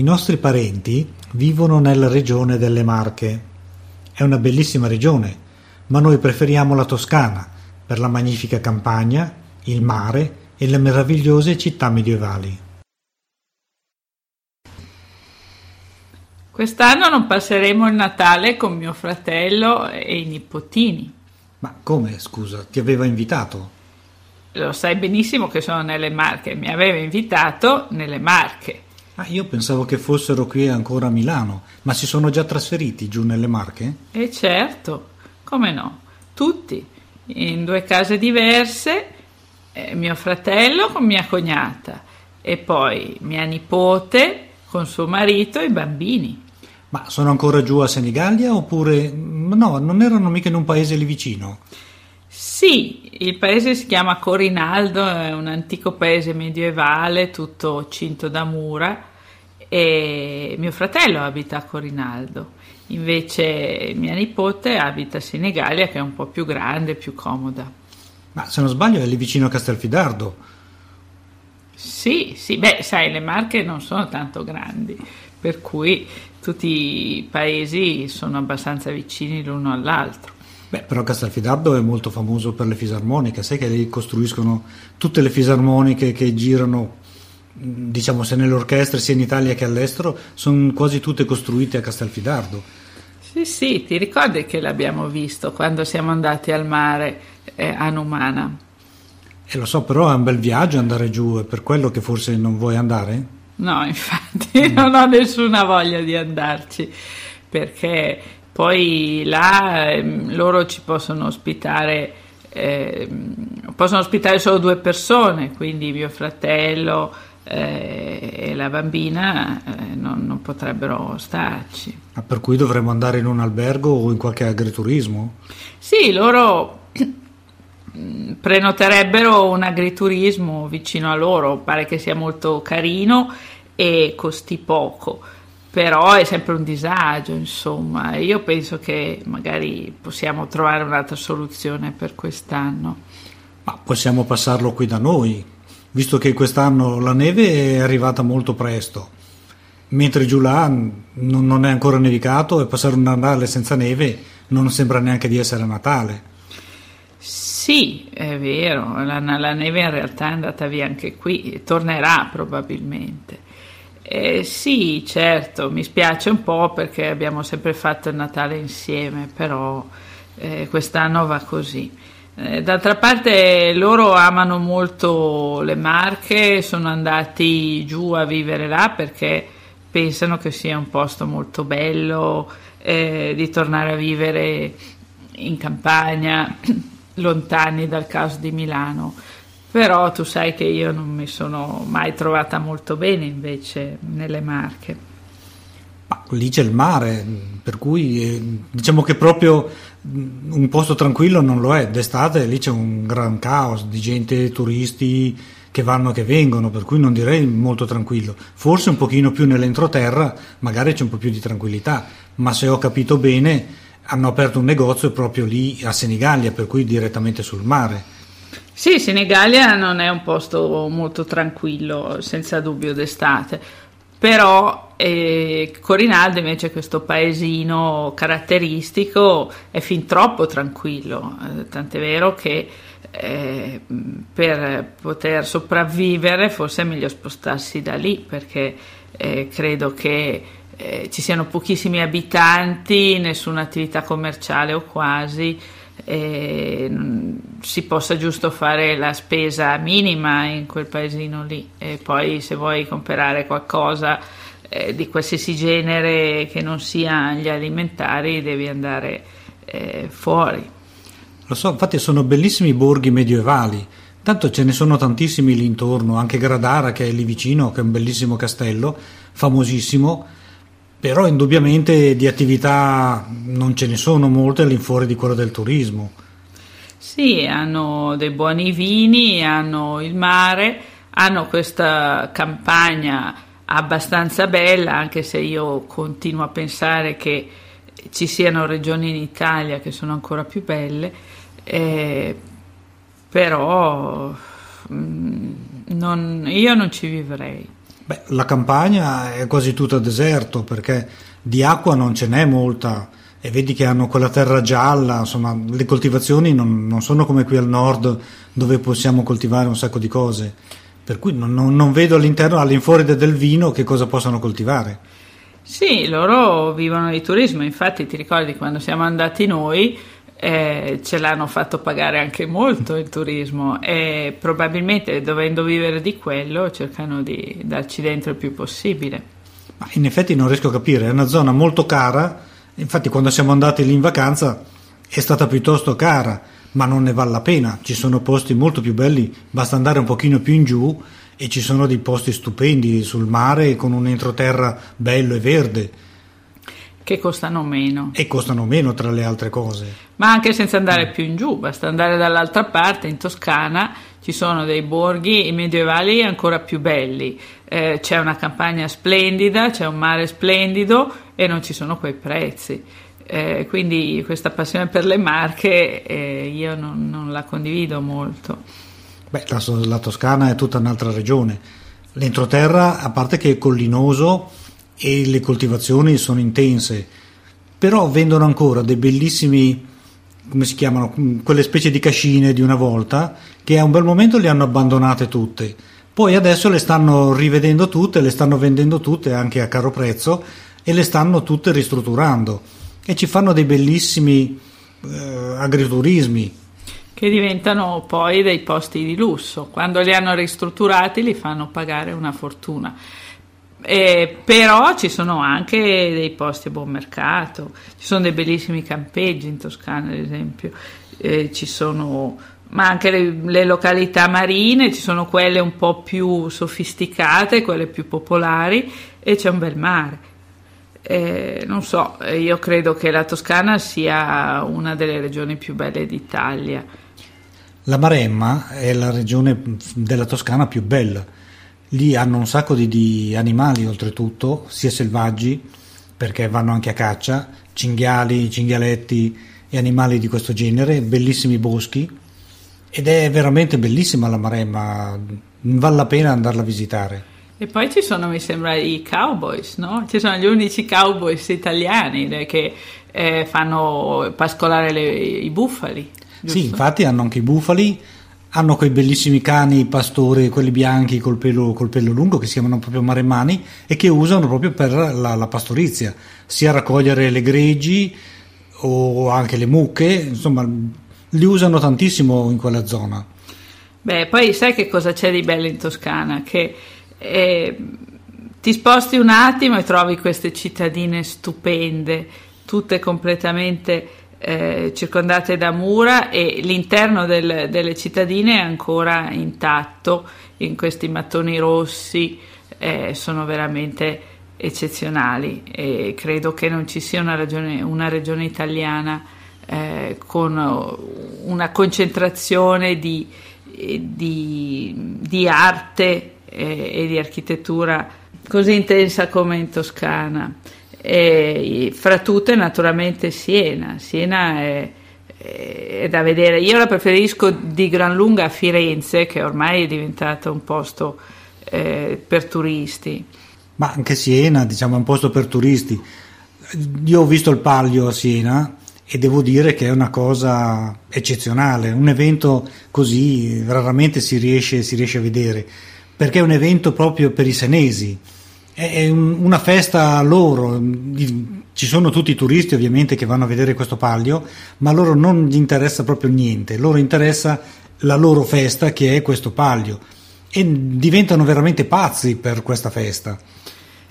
I nostri parenti vivono nella regione delle Marche. È una bellissima regione, ma noi preferiamo la Toscana per la magnifica campagna, il mare e le meravigliose città medievali. Quest'anno non passeremo il Natale con mio fratello e i nipotini. Ma come, scusa, ti aveva invitato? Lo sai benissimo che sono nelle Marche, mi aveva invitato nelle Marche. Ah, io pensavo che fossero qui ancora a Milano, ma si sono già trasferiti giù nelle Marche? E certo, come no, tutti, in due case diverse, eh, mio fratello con mia cognata e poi mia nipote con suo marito e i bambini. Ma sono ancora giù a Senigallia oppure... No, non erano mica in un paese lì vicino? Sì, il paese si chiama Corinaldo, è un antico paese medievale tutto cinto da mura e mio fratello abita a Corinaldo, invece mia nipote abita a Senigallia che è un po' più grande, più comoda. Ma se non sbaglio è lì vicino a Castelfidardo. Sì, sì, beh, sai, le Marche non sono tanto grandi, per cui tutti i paesi sono abbastanza vicini l'uno all'altro. Beh, però Castelfidardo è molto famoso per le fisarmoniche, sai che lì costruiscono tutte le fisarmoniche che girano, diciamo, sia nelle orchestre sia in Italia che all'estero, sono quasi tutte costruite a Castelfidardo. Sì, sì, ti ricordi che l'abbiamo visto quando siamo andati al mare eh, a Numana? E lo so, però è un bel viaggio andare giù, è per quello che forse non vuoi andare? No, infatti mm. non ho nessuna voglia di andarci, perché poi là eh, loro ci possono ospitare, eh, possono ospitare solo due persone, quindi mio fratello eh, e la bambina eh, non, non, potrebbero starci. Ah, per cui dovremmo andare in un albergo o in qualche agriturismo? Sì, loro prenoterebbero un agriturismo vicino a loro, pare che sia molto carino e costi poco però è sempre un disagio, insomma. Io penso che magari possiamo trovare un'altra soluzione per quest'anno. Ma possiamo passarlo qui da noi, visto che quest'anno la neve è arrivata molto presto, mentre giù là non è ancora nevicato e passare un Natale senza neve non sembra neanche di essere Natale. Sì, è vero, la, la neve in realtà è andata via anche qui, tornerà probabilmente. Eh, sì, certo, mi spiace un po' perché abbiamo sempre fatto il Natale insieme, però eh, quest'anno va così. Eh, d'altra parte loro amano molto le Marche, sono andati giù a vivere là perché pensano che sia un posto molto bello, eh, di tornare a vivere in campagna, lontani dal caos di Milano però tu sai che io non mi sono mai trovata molto bene invece nelle Marche. Ma lì c'è il mare, per cui eh, diciamo che proprio mm, un posto tranquillo non lo è. D'estate lì c'è un gran caos di gente, turisti che vanno e che vengono, per cui non direi molto tranquillo. Forse un pochino più nell'entroterra, magari c'è un po' più di tranquillità, ma se ho capito bene hanno aperto un negozio proprio lì a Senigallia, per cui direttamente sul mare. Sì, Senigallia non è un posto molto tranquillo, senza dubbio d'estate, però eh, Corinaldo invece questo paesino caratteristico è fin troppo tranquillo, eh, tant'è vero che eh, per poter sopravvivere forse è meglio spostarsi da lì perché eh, credo che eh, ci siano pochissimi abitanti, nessuna attività commerciale o quasi e si possa giusto fare la spesa minima in quel paesino lì. E poi se vuoi comprare qualcosa eh, di qualsiasi genere che non sia gli alimentari devi andare eh, fuori. Lo so, infatti sono bellissimi borghi medievali, tanto ce ne sono tantissimi lì intorno, anche Gradara che è lì vicino, che è un bellissimo castello, famosissimo però indubbiamente di attività non ce ne sono molte all'infuori di quello del turismo. Sì, hanno dei buoni vini, hanno il mare, hanno questa campagna abbastanza bella, anche se io continuo a pensare che ci siano regioni in Italia che sono ancora più belle, eh, però mh, mm, non, io non ci vivrei. Beh, la campagna è quasi tutta deserto perché di acqua non ce n'è molta. E vedi che hanno quella terra gialla, insomma le coltivazioni non, non sono come qui al nord dove possiamo coltivare un sacco di cose, per cui non, non, non vedo all'interno, all'infuori del vino che cosa possano coltivare. Sì, loro vivono di turismo, infatti ti ricordi quando siamo andati noi eh, ce l'hanno fatto pagare anche molto il turismo e probabilmente dovendo vivere di quello cercano di darci dentro il più possibile. Ma in effetti non riesco a capire, è una zona molto cara Infatti quando siamo andati lì in vacanza è stata piuttosto cara, ma non ne vale la pena. Ci sono posti molto più belli, basta andare un pochino più in giù e ci sono dei posti stupendi sul mare con un entroterra bello e verde. Che costano meno. E costano meno tra le altre cose. Ma anche senza andare più in giù, basta andare dall'altra parte, in Toscana, ci sono dei borghi medievali ancora più belli. Eh, c'è una campagna splendida, c'è un mare splendido e non ci sono quei prezzi. Eh, quindi questa passione per le marche eh, io non, non, la condivido molto. Beh, la, la, Toscana è tutta un'altra regione. L'entroterra, a parte che è collinoso e le coltivazioni sono intense, però vendono ancora dei bellissimi, come si chiamano, quelle specie di cascine di una volta, che a un bel momento le hanno abbandonate tutte. Poi adesso le stanno rivedendo tutte, le stanno vendendo tutte anche a caro prezzo e le stanno tutte ristrutturando e ci fanno dei bellissimi eh, agriturismi che diventano poi dei posti di lusso. Quando li hanno ristrutturati li fanno pagare una fortuna. Eh, però ci sono anche dei posti a buon mercato, ci sono dei bellissimi campeggi in Toscana, ad esempio, eh, ci sono ma anche le, le, località marine, ci sono quelle un po' più sofisticate, quelle più popolari e c'è un bel mare. Eh, non so, io credo che la Toscana sia una delle regioni più belle d'Italia. La Maremma è la regione della Toscana più bella. Lì hanno un sacco di, di animali, oltretutto, sia selvaggi, perché vanno anche a caccia, cinghiali, cinghialetti e animali di questo genere, bellissimi boschi. Ed è veramente bellissima la Maremma, vale la pena andarla a visitare. E poi ci sono, mi sembra, i cowboys, no? Ci sono gli unici cowboys italiani che eh, fanno pascolare le, i bufali. Giusto? Sì, infatti hanno anche i bufali, hanno quei bellissimi cani pastori, quelli bianchi col pelo, col pelo lungo, che si chiamano proprio maremmani e che usano proprio per la, la pastorizia, sia raccogliere le greggi o anche le mucche, insomma, li usano tantissimo in quella zona. Beh, poi sai che cosa c'è di bello in Toscana? Che e ti sposti un attimo e trovi queste cittadine stupende, tutte completamente eh, circondate da mura e l'interno del, delle cittadine è ancora intatto in questi mattoni rossi, eh, sono veramente eccezionali e credo che non ci sia una regione, una regione italiana eh, con una concentrazione di, di, di arte e, e di architettura così intensa come in Toscana. E, fra tutte naturalmente Siena. Siena è, è, da vedere. Io la preferisco di gran lunga a Firenze, che ormai è diventato un posto eh, per turisti. Ma anche Siena, diciamo, è un posto per turisti. Io ho visto il Palio a Siena e devo dire che è una cosa eccezionale. Un evento così raramente si riesce, si riesce a vedere perché è un evento proprio per i senesi, è una festa loro, ci sono tutti i turisti ovviamente che vanno a vedere questo palio, ma a loro non gli interessa proprio niente, loro interessa la loro festa che è questo palio. E diventano veramente pazzi per questa festa.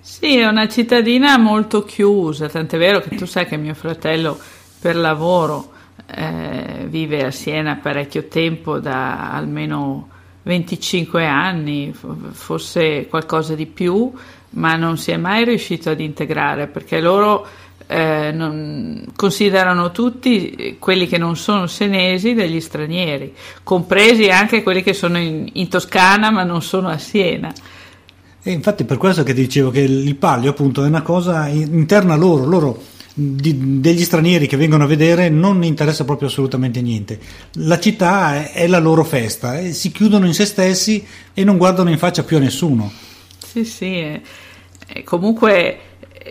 Sì, è una cittadina molto chiusa, tant'è vero che tu sai che mio fratello per lavoro eh, vive a Siena parecchio tempo, da almeno 25 anni, forse qualcosa di più, ma non si è mai riuscito ad integrare perché loro eh, non, considerano tutti quelli che non sono senesi degli stranieri, compresi anche quelli che sono in, in Toscana ma non sono a Siena. E infatti per questo che dicevo che il palio appunto è una cosa interna loro, loro di, degli stranieri che vengono a vedere non interessa proprio assolutamente niente. La città è, è la loro festa, e si chiudono in se stessi e non guardano in faccia più a nessuno. Sì, sì, eh, eh, comunque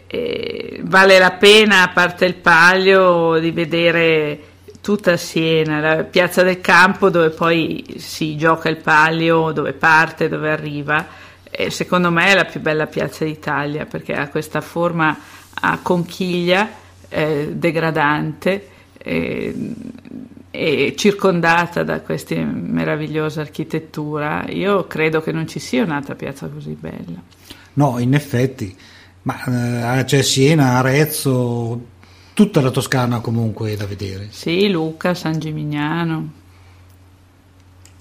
eh, vale la pena, a parte il palio, di vedere tutta Siena, la piazza del campo dove poi si gioca il palio, dove parte, dove arriva. Secondo me è la più bella piazza d'Italia perché ha questa forma a conchiglia eh, degradante eh, e circondata da questa meravigliosa architettura. Io credo che non ci sia un'altra piazza così bella. No, in effetti, ma eh, c'è Siena, Arezzo, tutta la Toscana comunque è da vedere. Sì, Luca, San Gimignano.